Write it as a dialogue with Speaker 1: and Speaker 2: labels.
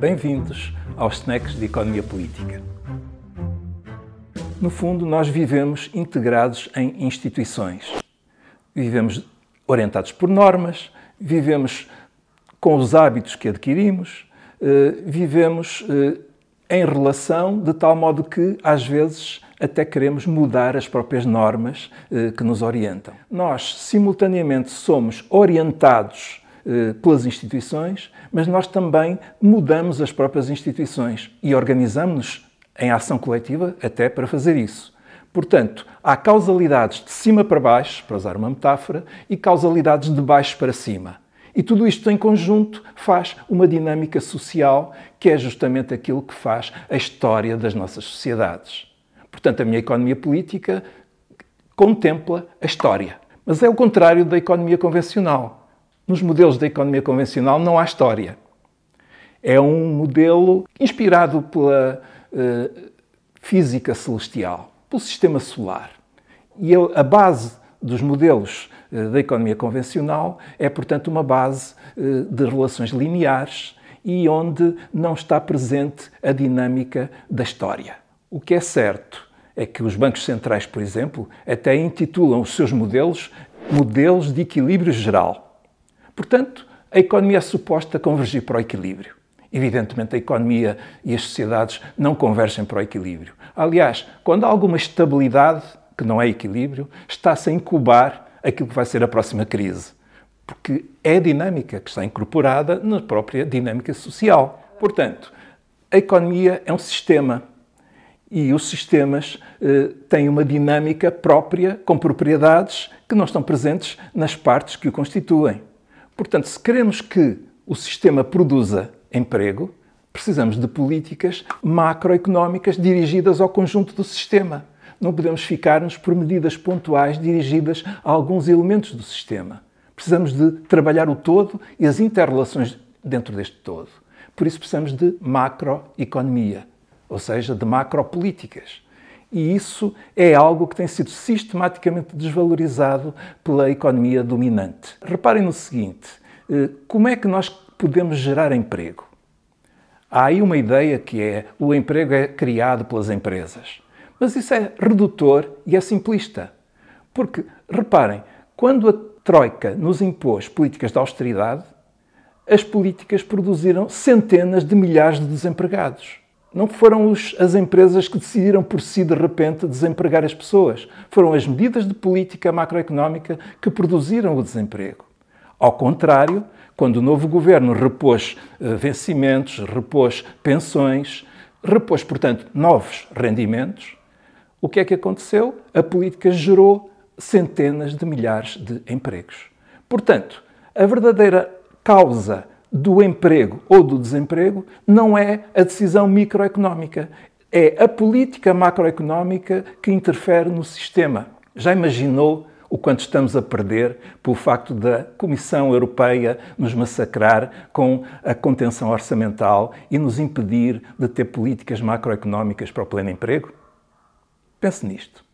Speaker 1: Bem-vindos aos Snacks de Economia Política. No fundo, nós vivemos integrados em instituições. Vivemos orientados por normas, vivemos com os hábitos que adquirimos, eh, vivemos eh, em relação de tal modo que, às vezes, até queremos mudar as próprias normas eh, que nos orientam. Nós, simultaneamente, somos orientados pelas instituições, mas nós também mudamos as próprias instituições e organizamos-nos em ação coletiva até para fazer isso. Portanto, há causalidades de cima para baixo, para usar uma metáfora, e causalidades de baixo para cima. E tudo isto em conjunto faz uma dinâmica social que é justamente aquilo que faz a história das nossas sociedades. Portanto, a minha economia política contempla a história. Mas é o contrário da economia convencional. Nos modelos da economia convencional não há história. É um modelo inspirado pela uh, física celestial, pelo sistema solar. E a base dos modelos uh, da economia convencional é, portanto, uma base uh, de relações lineares e onde não está presente a dinâmica da história. O que é certo é que os bancos centrais, por exemplo, até intitulam os seus modelos modelos de equilíbrio geral. Portanto, a economia é suposta convergir para o equilíbrio. Evidentemente, a economia e as sociedades não convergem para o equilíbrio. Aliás, quando há alguma estabilidade, que não é equilíbrio, está-se a incubar aquilo que vai ser a próxima crise. Porque é a dinâmica que está incorporada na própria dinâmica social. Portanto, a economia é um sistema e os sistemas eh, têm uma dinâmica própria, com propriedades que não estão presentes nas partes que o constituem. Portanto, se queremos que o sistema produza emprego, precisamos de políticas macroeconómicas dirigidas ao conjunto do sistema. Não podemos ficar-nos por medidas pontuais dirigidas a alguns elementos do sistema. Precisamos de trabalhar o todo e as interrelações dentro deste todo. Por isso precisamos de macroeconomia ou seja, de macropolíticas. E isso é algo que tem sido sistematicamente desvalorizado pela economia dominante. Reparem no seguinte: eh, como é que nós podemos gerar emprego? Há aí uma ideia que é o emprego é criado pelas empresas. Mas isso é redutor e é simplista. Porque, reparem, quando a Troika nos impôs políticas de austeridade, as políticas produziram centenas de milhares de desempregados. Não foram os, as empresas que decidiram por si, de repente, desempregar as pessoas. Foram as medidas de política macroeconómica que produziram o desemprego. Ao contrário, quando o novo governo repôs uh, vencimentos, repôs pensões, repôs, portanto, novos rendimentos, o que é que aconteceu? A política gerou centenas de milhares de empregos. Portanto, a verdadeira causa do emprego ou do desemprego não é a decisão microeconómica, é a política macroeconómica que interfere no sistema. Já imaginou o quanto estamos a perder pelo facto da Comissão Europeia nos massacrar com a contenção orçamental e nos impedir de ter políticas macroeconómicas para o pleno emprego? Pense nisto.